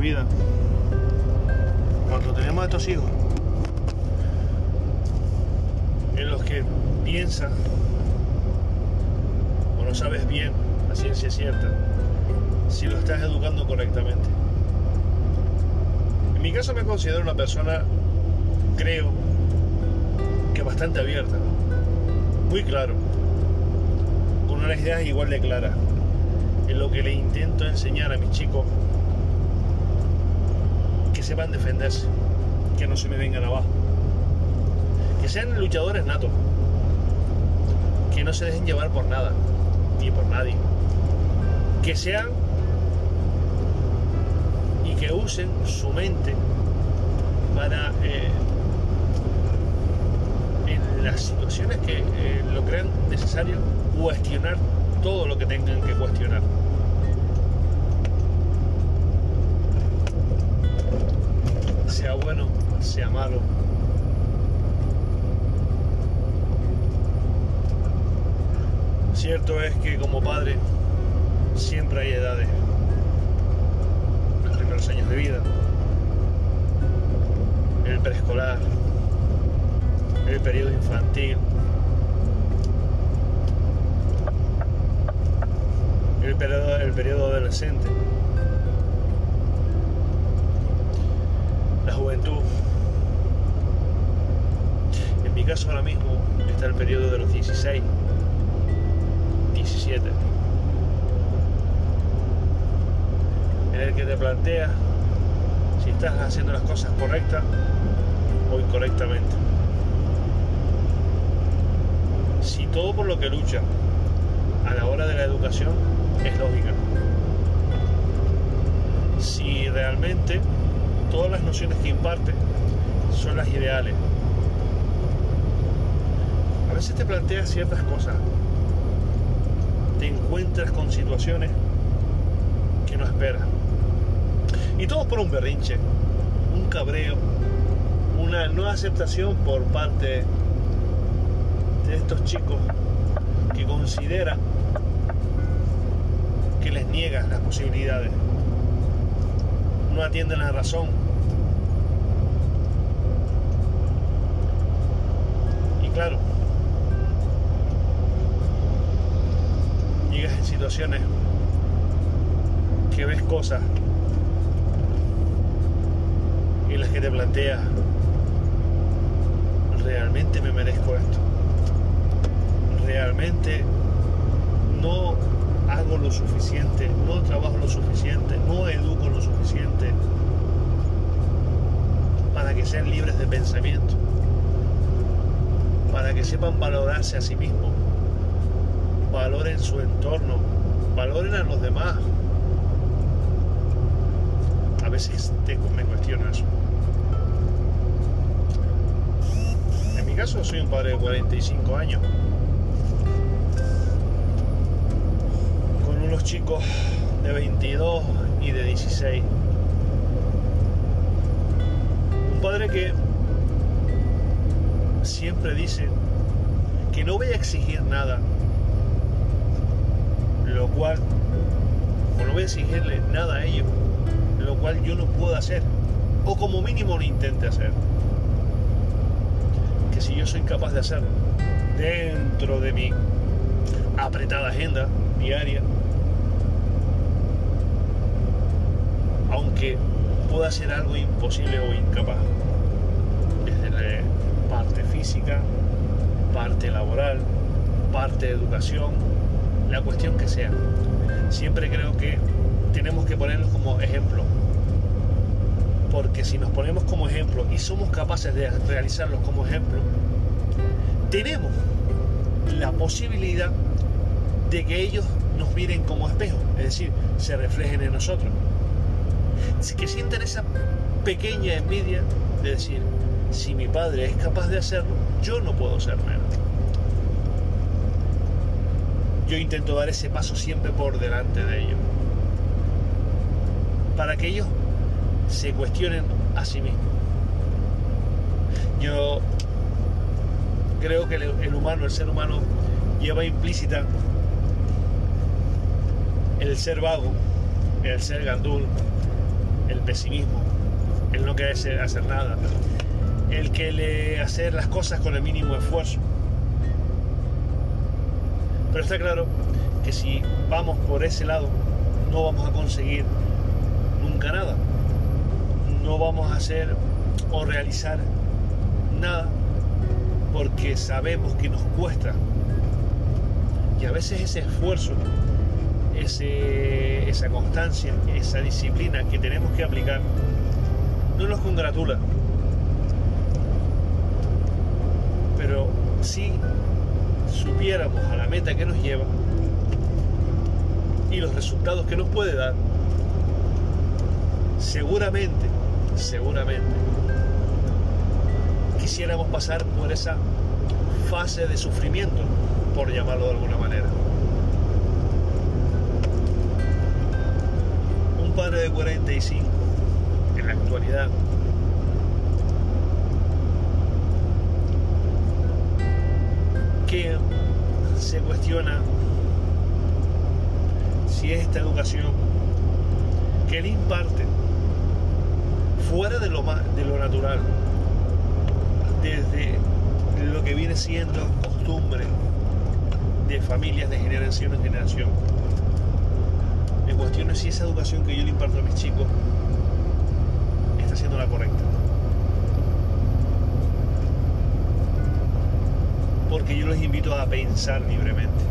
vida, cuando tenemos a estos hijos, en los que piensas o no sabes bien la ciencia cierta si lo estás educando correctamente. En mi caso me considero una persona, creo, que bastante abierta, muy claro, con unas ideas igual de claras, en lo que le intento enseñar a mis chicos que sepan defenderse, que no se me vengan abajo, que sean luchadores natos, que no se dejen llevar por nada, ni por nadie, que sean y que usen su mente para eh, en las situaciones que eh, lo crean necesario cuestionar todo lo que tengan que cuestionar. Sea malo. Cierto es que como padre siempre hay edades. Los primeros años de vida, el preescolar, el periodo infantil, el periodo, el periodo adolescente, la juventud. Caso ahora mismo está el periodo de los 16, 17, en el que te planteas si estás haciendo las cosas correctas o incorrectamente. Si todo por lo que lucha a la hora de la educación es lógica. Si realmente todas las nociones que imparte son las ideales. Veces te planteas ciertas cosas. Te encuentras con situaciones que no esperas. Y todo por un berrinche, un cabreo, una no aceptación por parte de estos chicos que consideran que les niegas las posibilidades. No atienden la razón. Y claro, llegas en que ves cosas en las que te planteas, ¿realmente me merezco esto? ¿Realmente no hago lo suficiente, no trabajo lo suficiente, no educo lo suficiente para que sean libres de pensamiento, para que sepan valorarse a sí mismos, valoren su entorno, valoren a los demás. A veces te, me cuestiono eso. En mi caso soy un padre de 45 años. unos chicos de 22 y de 16. Un padre que siempre dice que no voy a exigir nada, lo cual, o no voy a exigirle nada a ellos, lo cual yo no puedo hacer, o como mínimo lo intente hacer. Que si yo soy capaz de hacerlo dentro de mi apretada agenda diaria, aunque pueda ser algo imposible o incapaz, desde la parte física, parte laboral, parte de educación, la cuestión que sea. Siempre creo que tenemos que ponerlos como ejemplo, porque si nos ponemos como ejemplo y somos capaces de realizarlos como ejemplo, tenemos la posibilidad de que ellos nos miren como espejo, es decir, se reflejen en nosotros que sientan esa pequeña envidia de decir, si mi padre es capaz de hacerlo, yo no puedo ser menos. Yo intento dar ese paso siempre por delante de ellos, para que ellos se cuestionen a sí mismos. Yo creo que el humano, el ser humano, lleva implícita el ser vago, el ser gandul, el pesimismo, el no querer hacer nada, el que le hacer las cosas con el mínimo esfuerzo. Pero está claro que si vamos por ese lado, no vamos a conseguir nunca nada. No vamos a hacer o realizar nada porque sabemos que nos cuesta. Y a veces ese esfuerzo, ese, esa constancia, esa disciplina que tenemos que aplicar, no nos congratula. Pero si supiéramos a la meta que nos lleva y los resultados que nos puede dar, seguramente, seguramente, quisiéramos pasar por esa fase de sufrimiento, por llamarlo de alguna manera. Un padre de 45, en la actualidad, se cuestiona si esta educación que él imparte fuera de lo, de lo natural, desde lo que viene siendo costumbre de familias de generación en generación. Me cuestiono si esa educación que yo le imparto a mis chicos está siendo la correcta. Porque yo los invito a pensar libremente.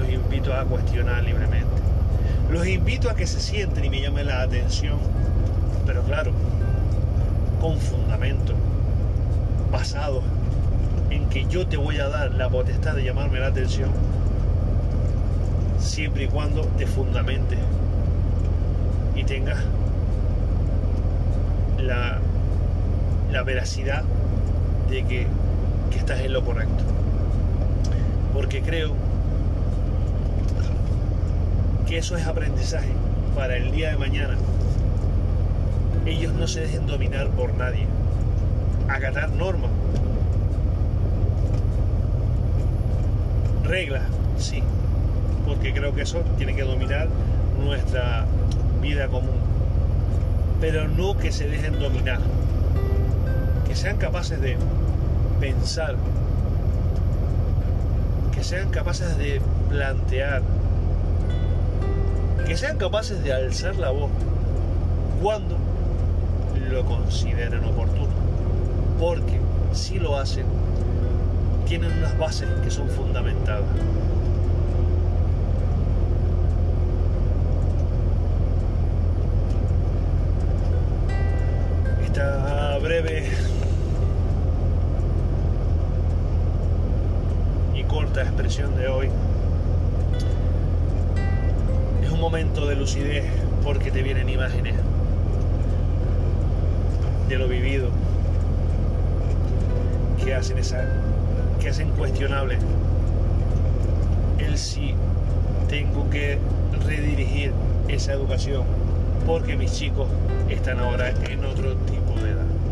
Los invito a cuestionar libremente. Los invito a que se sienten y me llamen la atención. Pero claro, con fundamento basado en que yo te voy a dar la potestad de llamarme la atención siempre y cuando te fundamente y tengas la, la veracidad de que, que estás en lo correcto. Porque creo que eso es aprendizaje para el día de mañana. Ellos no se dejen dominar por nadie acatar normas. Reglas, sí, porque creo que eso tiene que dominar nuestra vida común. Pero no que se dejen dominar. Que sean capaces de pensar. Que sean capaces de plantear. Que sean capaces de alzar la voz cuando lo consideren oportuno porque si lo hacen, tienen unas bases que son fundamentadas. Esta breve corta expresión de hoy es un momento de lucidez porque te vienen imágenes de lo vivido que hacen esa, que hacen cuestionable el si tengo que redirigir esa educación porque mis chicos están ahora en otro tipo de edad.